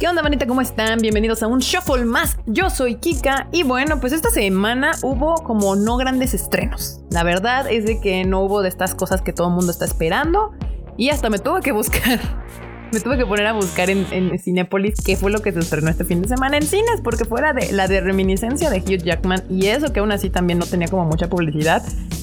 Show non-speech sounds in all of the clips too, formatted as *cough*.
¿Qué onda, manita? ¿Cómo están? Bienvenidos a un Shuffle más. Yo soy Kika y bueno, pues esta semana hubo como no grandes estrenos. La verdad es de que no hubo de estas cosas que todo el mundo está esperando y hasta me tuve que buscar me tuve que poner a buscar en, en Cinepolis qué fue lo que se estrenó este fin de semana en cines, porque fuera de la de reminiscencia de Hugh Jackman y eso que aún así también no tenía como mucha publicidad.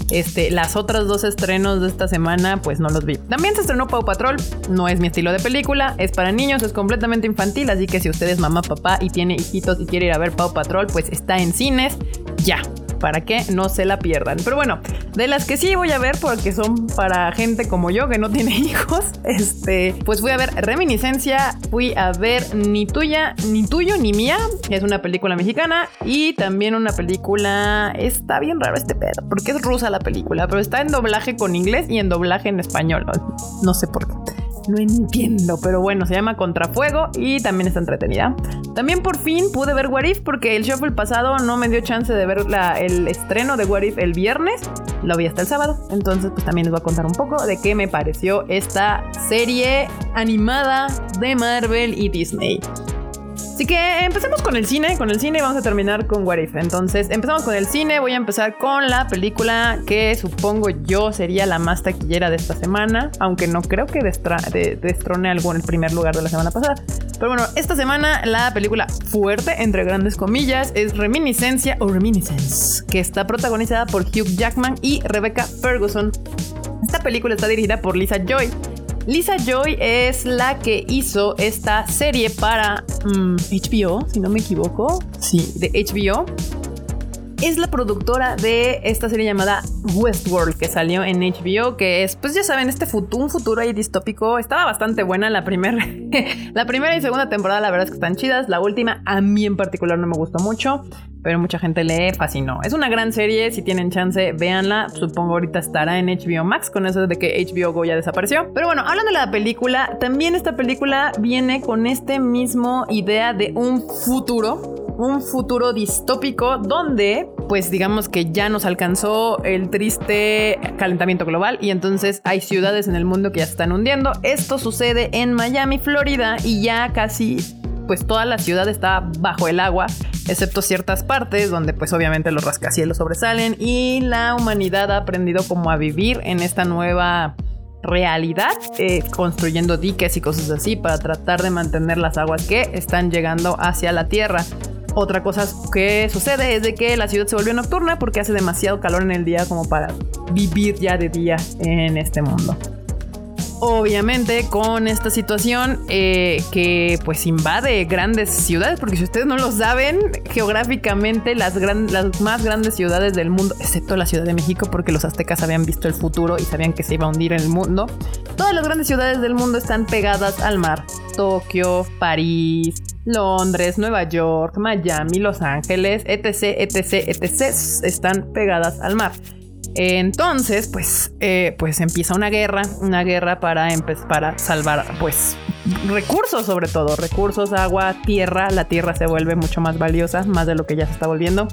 Este, las otras dos estrenos de esta semana, pues no los vi. También se estrenó Paw Patrol, no es mi estilo de película, es para niños, es completamente infantil, así que si usted es mamá, papá y tiene hijitos y quiere ir a ver Paw Patrol, pues está en cines ya para que no se la pierdan. Pero bueno, de las que sí voy a ver porque son para gente como yo que no *laughs* tiene hijos, este, pues fui a ver Reminiscencia, fui a ver Ni tuya, ni tuyo, ni mía, que es una película mexicana y también una película, está bien raro este pedo, porque es rusa la película, pero está en doblaje con inglés y en doblaje en español, no sé por qué. No entiendo, pero bueno, se llama Contrafuego y también está entretenida. También por fin pude ver What If porque el shuffle pasado no me dio chance de ver el estreno de What If el viernes. Lo vi hasta el sábado. Entonces, pues también les voy a contar un poco de qué me pareció esta serie animada de Marvel y Disney. Así que empecemos con el cine, con el cine vamos a terminar con What If. Entonces, empezamos con el cine, voy a empezar con la película que supongo yo sería la más taquillera de esta semana, aunque no creo que destrone algo en el primer lugar de la semana pasada. Pero bueno, esta semana la película fuerte, entre grandes comillas, es Reminiscencia o Reminiscence, que está protagonizada por Hugh Jackman y Rebecca Ferguson. Esta película está dirigida por Lisa Joy Lisa Joy es la que hizo esta serie para HBO, mm, si no me equivoco. Sí, de HBO. Es la productora de esta serie llamada Westworld que salió en HBO, que es, pues ya saben, este futuro, un futuro ahí distópico. Estaba bastante buena la primera, *laughs* la primera y segunda temporada, la verdad es que están chidas. La última, a mí en particular, no me gustó mucho pero mucha gente le fascinó. Es una gran serie, si tienen chance, véanla. Supongo ahorita estará en HBO Max con eso de que HBO Go ya desapareció. Pero bueno, hablando de la película, también esta película viene con este mismo idea de un futuro un futuro distópico donde, pues digamos que ya nos alcanzó el triste calentamiento global y entonces hay ciudades en el mundo que ya se están hundiendo. Esto sucede en Miami, Florida y ya casi pues toda la ciudad está bajo el agua, excepto ciertas partes donde pues obviamente los rascacielos sobresalen y la humanidad ha aprendido como a vivir en esta nueva realidad, eh, construyendo diques y cosas así para tratar de mantener las aguas que están llegando hacia la tierra. Otra cosa que sucede es de que la ciudad se volvió nocturna porque hace demasiado calor en el día como para vivir ya de día en este mundo obviamente con esta situación eh, que pues invade grandes ciudades, porque si ustedes no lo saben, geográficamente las, las más grandes ciudades del mundo, excepto la Ciudad de México, porque los aztecas habían visto el futuro y sabían que se iba a hundir el mundo, todas las grandes ciudades del mundo están pegadas al mar. Tokio, París, Londres, Nueva York, Miami, Los Ángeles, etc., etc., etc., están pegadas al mar. Entonces, pues, eh, pues empieza una guerra, una guerra para, para salvar, pues, recursos sobre todo, recursos, agua, tierra. La tierra se vuelve mucho más valiosa, más de lo que ya se está volviendo.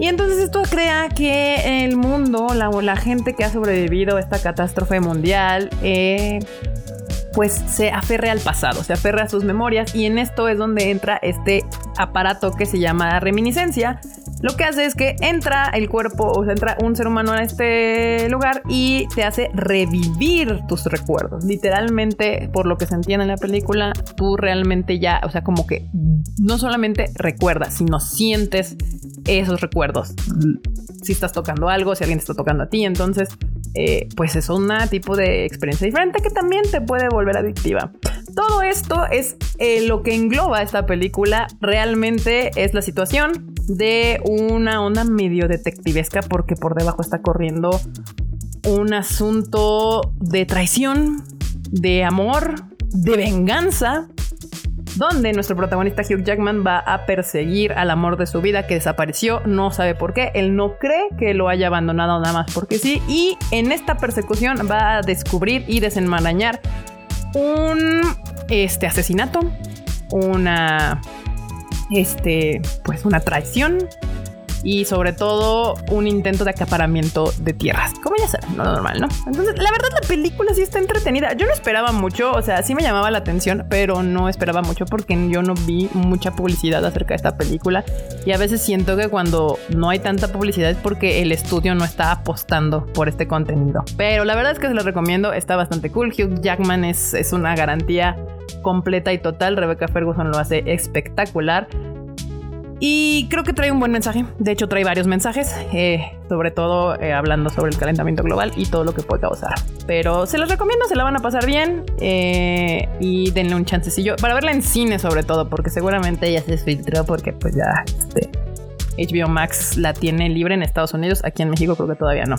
Y entonces esto crea que el mundo, la, la gente que ha sobrevivido a esta catástrofe mundial, eh, pues se aferre al pasado, se aferre a sus memorias y en esto es donde entra este aparato que se llama reminiscencia. Lo que hace es que entra el cuerpo, o sea, entra un ser humano a este lugar y te hace revivir tus recuerdos. Literalmente, por lo que se entiende en la película, tú realmente ya, o sea, como que no solamente recuerdas, sino sientes esos recuerdos. Si estás tocando algo, si alguien te está tocando a ti, entonces eh, pues es un tipo de experiencia diferente que también te puede volver adictiva. Todo esto es eh, lo que engloba esta película. Realmente es la situación de una onda medio detectivesca porque por debajo está corriendo un asunto de traición, de amor, de venganza donde nuestro protagonista Hugh Jackman va a perseguir al amor de su vida que desapareció, no sabe por qué, él no cree que lo haya abandonado nada más porque sí, y en esta persecución va a descubrir y desenmarañar un este asesinato, una este pues una traición y sobre todo un intento de acaparamiento de tierras, como ya saben, no normal, ¿no? Entonces, la verdad la película sí está entretenida. Yo no esperaba mucho, o sea, sí me llamaba la atención, pero no esperaba mucho porque yo no vi mucha publicidad acerca de esta película y a veces siento que cuando no hay tanta publicidad es porque el estudio no está apostando por este contenido. Pero la verdad es que se lo recomiendo, está bastante cool. Hugh Jackman es, es una garantía completa y total. Rebecca Ferguson lo hace espectacular. Y creo que trae un buen mensaje. De hecho, trae varios mensajes, eh, sobre todo eh, hablando sobre el calentamiento global y todo lo que puede causar. Pero se los recomiendo, se la van a pasar bien eh, y denle un chancecillo para verla en cine, sobre todo, porque seguramente ya se filtró porque, pues ya este, HBO Max la tiene libre en Estados Unidos. Aquí en México creo que todavía no.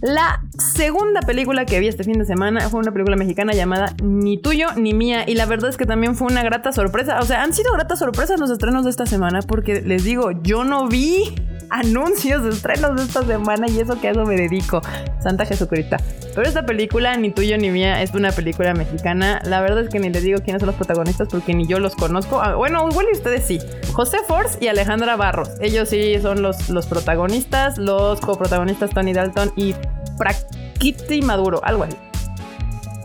La segunda película que vi este fin de semana fue una película mexicana llamada Ni tuyo ni mía y la verdad es que también fue una grata sorpresa. O sea, han sido gratas sorpresas los estrenos de esta semana porque les digo, yo no vi anuncios de estrenos de esta semana y eso que a eso me dedico. Santa Jesucrista. Pero esta película, ni tuyo ni mía, es una película mexicana. La verdad es que ni les digo quiénes son los protagonistas porque ni yo los conozco. Ah, bueno, igual y ustedes sí. José Force y Alejandra Barros. Ellos sí son los, los protagonistas. Los coprotagonistas Tony Dalton y Prakiti Maduro, algo así.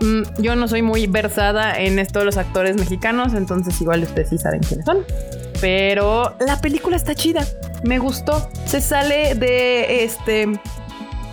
Mm, yo no soy muy versada en esto de los actores mexicanos, entonces igual ustedes sí saben quiénes son. Pero la película está chida. Me gustó. Se sale de este.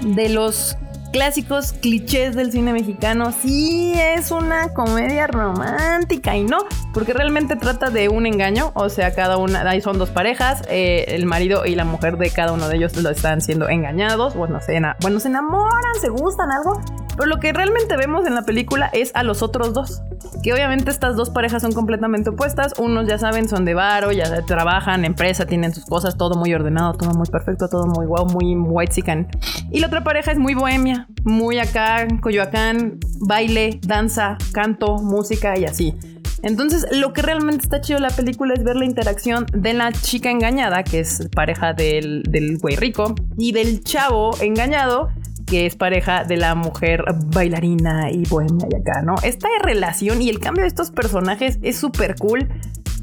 de los clásicos clichés del cine mexicano. Sí, es una comedia romántica y no, porque realmente trata de un engaño. O sea, cada una, ahí son dos parejas, eh, el marido y la mujer de cada uno de ellos lo están siendo engañados. Bueno, bueno, se enamoran, se gustan, algo. Pero lo que realmente vemos en la película es a los otros dos. Que obviamente estas dos parejas son completamente opuestas. Unos ya saben, son de varo, ya trabajan, empresa, tienen sus cosas, todo muy ordenado, todo muy perfecto, todo muy guau, muy white chican. Y la otra pareja es muy bohemia, muy acá, Coyoacán, baile, danza, canto, música y así. Entonces, lo que realmente está chido de la película es ver la interacción de la chica engañada, que es pareja del, del güey rico, y del chavo engañado, que es pareja de la mujer bailarina y bohemia y acá, ¿no? Esta relación y el cambio de estos personajes es súper cool.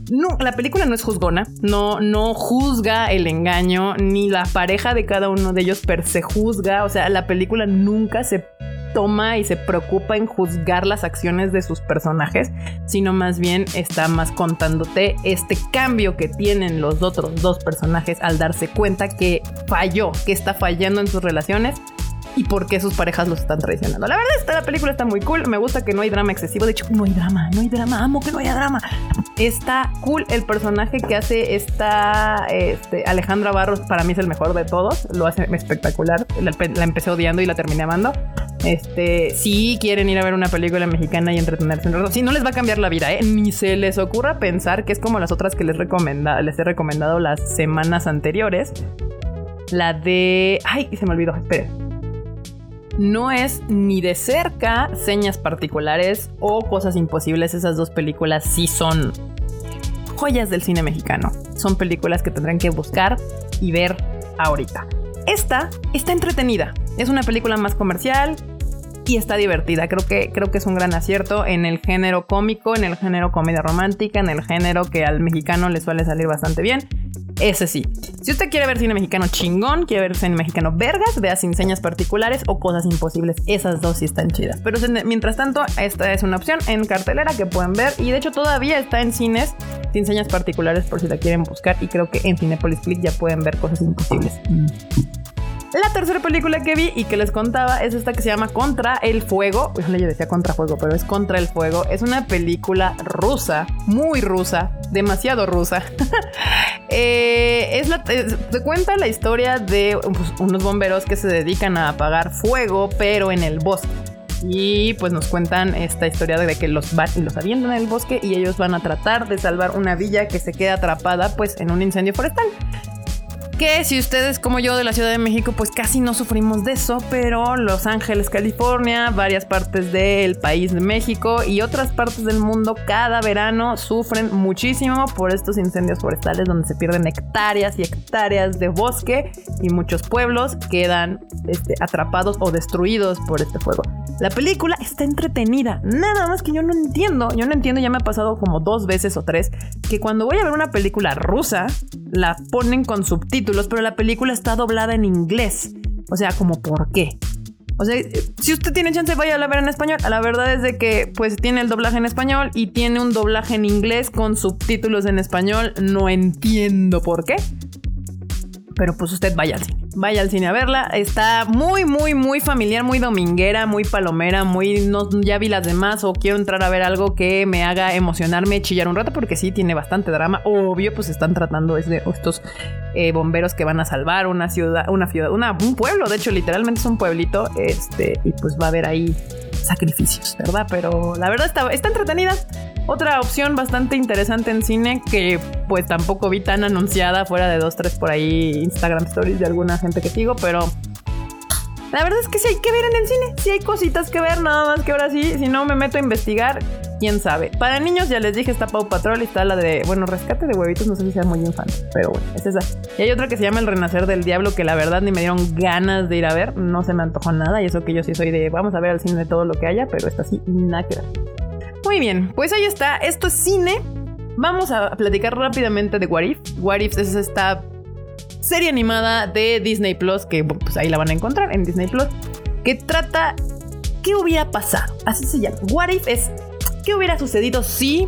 No, la película no es juzgona, no, no juzga el engaño, ni la pareja de cada uno de ellos per se juzga, o sea, la película nunca se toma y se preocupa en juzgar las acciones de sus personajes, sino más bien está más contándote este cambio que tienen los otros dos personajes al darse cuenta que falló, que está fallando en sus relaciones y por qué sus parejas los están traicionando. La verdad, esta la película está muy cool. Me gusta que no hay drama excesivo. De hecho, no hay drama, no hay drama. Amo que no haya drama. Está cool el personaje que hace esta este, Alejandra Barros. Para mí es el mejor de todos. Lo hace espectacular. La, empecé odiando y la terminé amando. Este, si quieren ir a ver una película mexicana y entretenerse un rato, si no les va a cambiar la vida, ¿eh? ni se les ocurra pensar que es como las otras que les, recomenda, les he recomendado las semanas anteriores. La de. Ay, se me olvidó. Esperen no es ni de cerca señas particulares o cosas imposibles. Esas dos películas sí son joyas del cine mexicano. Son películas que tendrán que buscar y ver ahorita. Esta está entretenida. Es una película más comercial y está divertida. Creo que, creo que es un gran acierto en el género cómico, en el género comedia romántica, en el género que al mexicano le suele salir bastante bien. Ese sí. Si usted quiere ver cine mexicano chingón, quiere ver cine mexicano vergas, vea sin particulares o cosas imposibles. Esas dos sí están chidas. Pero mientras tanto, esta es una opción en cartelera que pueden ver. Y de hecho todavía está en cines sin señas particulares por si la quieren buscar. Y creo que en Cinepolis Click ya pueden ver cosas imposibles. La tercera película que vi y que les contaba es esta que se llama Contra el Fuego. Yo le decía Contra Fuego, pero es Contra el Fuego. Es una película rusa, muy rusa, demasiado rusa. *laughs* Eh, es la, se cuenta la historia de pues, unos bomberos que se dedican a apagar fuego, pero en el bosque. Y pues nos cuentan esta historia de que los, los avientan en el bosque y ellos van a tratar de salvar una villa que se queda atrapada pues en un incendio forestal que si ustedes como yo de la Ciudad de México, pues casi no sufrimos de eso, pero Los Ángeles, California, varias partes del país de México y otras partes del mundo cada verano sufren muchísimo por estos incendios forestales donde se pierden hectáreas y hectáreas de bosque y muchos pueblos quedan este, atrapados o destruidos por este fuego. La película está entretenida, nada más que yo no entiendo, yo no entiendo, ya me ha pasado como dos veces o tres, que cuando voy a ver una película rusa, la ponen con subtítulos pero la película está doblada en inglés. O sea, como por qué. O sea, si usted tiene chance, vaya a la ver en español. La verdad es de que, pues, tiene el doblaje en español y tiene un doblaje en inglés con subtítulos en español. No entiendo por qué. Pero pues usted vaya al cine. Vaya al cine a verla. Está muy, muy, muy familiar, muy dominguera, muy palomera, muy. No, ya vi las demás o quiero entrar a ver algo que me haga emocionarme, chillar un rato, porque sí tiene bastante drama. Obvio, pues están tratando de estos eh, bomberos que van a salvar una ciudad, una ciudad, una, un pueblo. De hecho, literalmente es un pueblito. Este, y pues va a haber ahí sacrificios, ¿verdad? Pero la verdad está, está entretenida. Otra opción bastante interesante en cine que pues tampoco vi tan anunciada fuera de dos, tres por ahí Instagram stories de alguna gente que sigo, pero la verdad es que sí hay que ver en el cine, sí hay cositas que ver, nada más que ahora sí, si no me meto a investigar, quién sabe. Para niños ya les dije está Pau Patrol y está la de, bueno, Rescate de Huevitos, no sé si sea muy infante, pero bueno, es esa. Y hay otra que se llama El Renacer del Diablo que la verdad ni me dieron ganas de ir a ver, no se me antojó nada y eso que yo sí soy de, vamos a ver al cine todo lo que haya, pero esta sí, nada que ver. Muy bien, pues ahí está. Esto es cine. Vamos a platicar rápidamente de What If. What If es esta serie animada de Disney Plus, que pues ahí la van a encontrar en Disney Plus, que trata qué hubiera pasado. Así se llama. What If es qué hubiera sucedido si.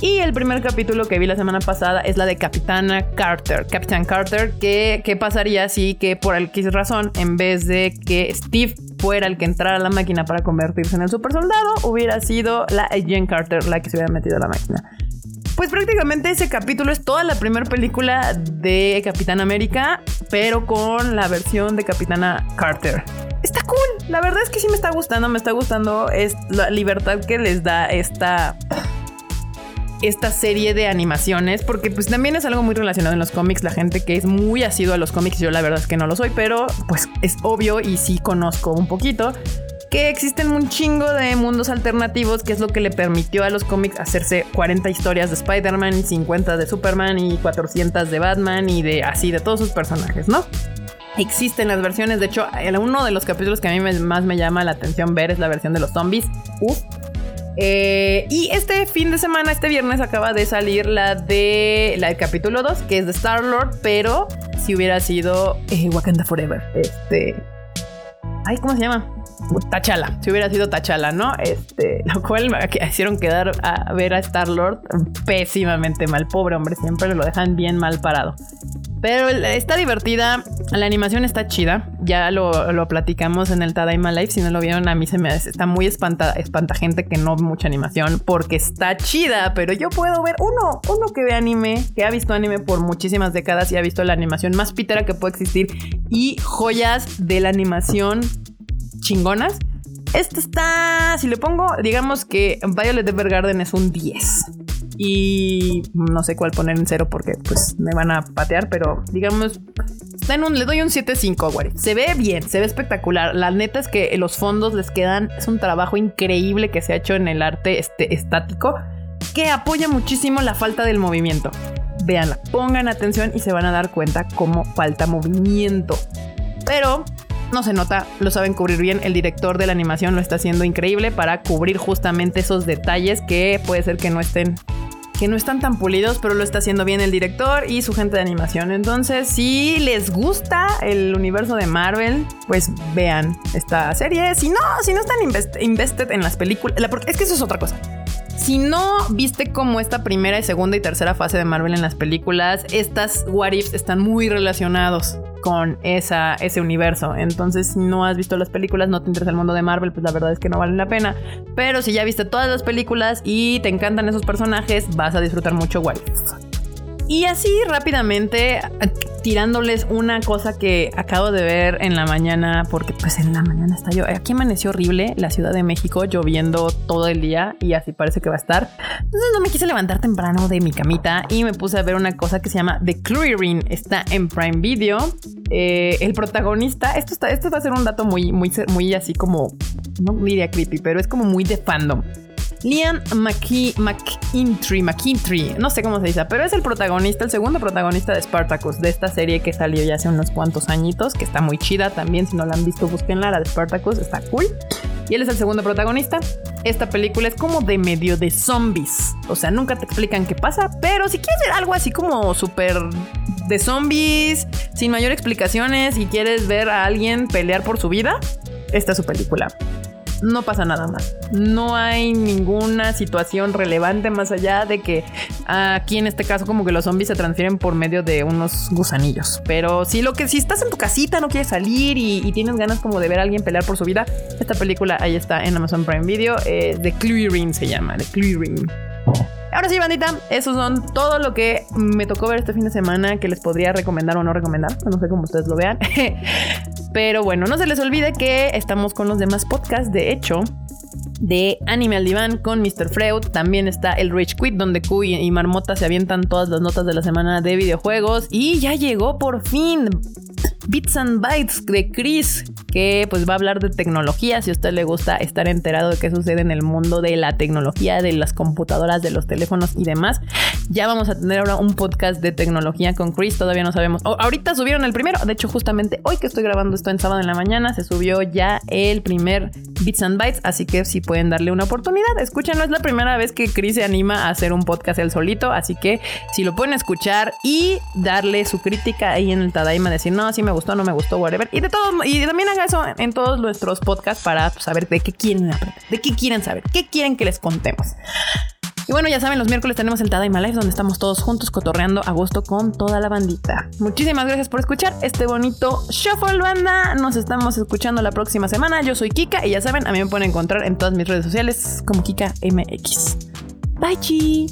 Y el primer capítulo que vi la semana pasada es la de Capitana Carter. Capitán Carter, que, ¿qué pasaría si que por X razón, en vez de que Steve fuera el que entrara a la máquina para convertirse en el super soldado, hubiera sido la Jane Carter la que se hubiera metido a la máquina. Pues prácticamente ese capítulo es toda la primera película de Capitán América, pero con la versión de Capitana Carter. Está cool, la verdad es que sí me está gustando, me está gustando es la libertad que les da esta esta serie de animaciones, porque pues también es algo muy relacionado en los cómics, la gente que es muy asiduo a los cómics, yo la verdad es que no lo soy, pero pues es obvio y sí conozco un poquito que existen un chingo de mundos alternativos, que es lo que le permitió a los cómics hacerse 40 historias de Spider-Man, 50 de Superman y 400 de Batman y de así, de todos sus personajes, ¿no? Existen las versiones, de hecho, uno de los capítulos que a mí más me llama la atención ver es la versión de los zombies. Uf, eh, y este fin de semana, este viernes, acaba de salir la de la del capítulo 2, que es de Star Lord, pero si hubiera sido eh, Wakanda Forever. Este. Ay, ¿cómo se llama? Tachala, si hubiera sido Tachala, ¿no? Este, lo cual me *laughs* hicieron quedar a ver a Star Lord pésimamente mal. Pobre hombre, siempre lo dejan bien mal parado. Pero está divertida, la animación está chida. Ya lo, platicamos en el Tadaima Live. Si no lo vieron, a mí se me está muy espanta, espanta gente que no mucha animación porque está chida. Pero yo puedo ver uno, uno que ve anime, que ha visto anime por muchísimas décadas y ha visto la animación más pitera que puede existir y joyas de la animación chingonas. Este está, si le pongo, digamos que Violet Evergarden es un 10 y no sé cuál poner en cero porque pues me van a patear, pero digamos, está en un, le doy un 7.5 güey. Se ve bien, se ve espectacular. La neta es que los fondos les quedan, es un trabajo increíble que se ha hecho en el arte este, estático que apoya muchísimo la falta del movimiento. Véanla, pongan atención y se van a dar cuenta cómo falta movimiento. Pero no se nota, lo saben cubrir bien. El director de la animación lo está haciendo increíble para cubrir justamente esos detalles que puede ser que no estén que no están tan pulidos, pero lo está haciendo bien el director y su gente de animación. Entonces, si les gusta el universo de Marvel, pues vean esta serie. Si no, si no están invested en las películas, es que eso es otra cosa. Si no viste como esta primera y segunda y tercera fase de Marvel en las películas, estas what ifs están muy relacionados con esa, ese universo. Entonces, si no has visto las películas, no te interesa el mundo de Marvel, pues la verdad es que no vale la pena. Pero si ya viste todas las películas y te encantan esos personajes, vas a disfrutar mucho What y así rápidamente tirándoles una cosa que acabo de ver en la mañana, porque pues en la mañana está yo. Aquí amaneció horrible la Ciudad de México, lloviendo todo el día y así parece que va a estar. Entonces no me quise levantar temprano de mi camita y me puse a ver una cosa que se llama The Clearing. Está en Prime Video. Eh, el protagonista, esto, está, esto va a ser un dato muy, muy, muy así como, no diría creepy, pero es como muy de fandom. Liam McIntry, McIntry, no sé cómo se dice, pero es el protagonista, el segundo protagonista de Spartacus, de esta serie que salió ya hace unos cuantos añitos, que está muy chida también, si no la han visto, búsquenla, la de Spartacus, está cool. Y él es el segundo protagonista. Esta película es como de medio de zombies, o sea, nunca te explican qué pasa, pero si quieres ver algo así como súper de zombies, sin mayor explicaciones y quieres ver a alguien pelear por su vida, esta es su película no pasa nada más. No hay ninguna situación relevante más allá de que aquí en este caso como que los zombies se transfieren por medio de unos gusanillos. Pero si lo que si estás en tu casita, no quieres salir y, tienes ganas como de ver a alguien pelear por su vida, esta película ahí está en Amazon Prime Video. Eh, The Clearing se llama, The Clearing. Ahora sí, bandita, esos son todo lo que me tocó ver este fin de semana que les podría recomendar o no recomendar. No sé cómo ustedes lo vean. *laughs* Pero bueno, no se les olvide que estamos con los demás podcasts. De hecho, de Anime al Diván con Mr. Freud. También está el Rich Quit, donde Kuy y Marmota se avientan todas las notas de la semana de videojuegos. Y ya llegó por fin Bits and Bytes de Chris, que pues va a hablar de tecnología. Si a usted le gusta estar enterado de qué sucede en el mundo de la tecnología, de las computadoras, de los teléfonos y demás, ya vamos a tener ahora un podcast de tecnología con Chris. Todavía no sabemos. ahorita subieron el primero. De hecho, justamente hoy que estoy grabando esto en sábado en la mañana, se subió ya el primer Bits and Bytes. Así que si pueden darle una oportunidad, escúchenlo. Es la primera vez que Chris se anima a hacer un podcast él solito. Así que si lo pueden escuchar y darle su crítica ahí en el Tadaima, decir, no, sí me gustó, no me gustó, whatever. Y de todo, y también haga eso en todos nuestros podcasts para saber de qué quieren aprender, de qué quieren saber, qué quieren que les contemos. Y bueno, ya saben, los miércoles tenemos el Tadaima Live donde estamos todos juntos cotorreando a gusto con toda la bandita. Muchísimas gracias por escuchar este bonito Shuffle Banda. Nos estamos escuchando la próxima semana. Yo soy Kika y ya saben, a mí me pueden encontrar en todas mis redes sociales como Kika MX. Bye, chi.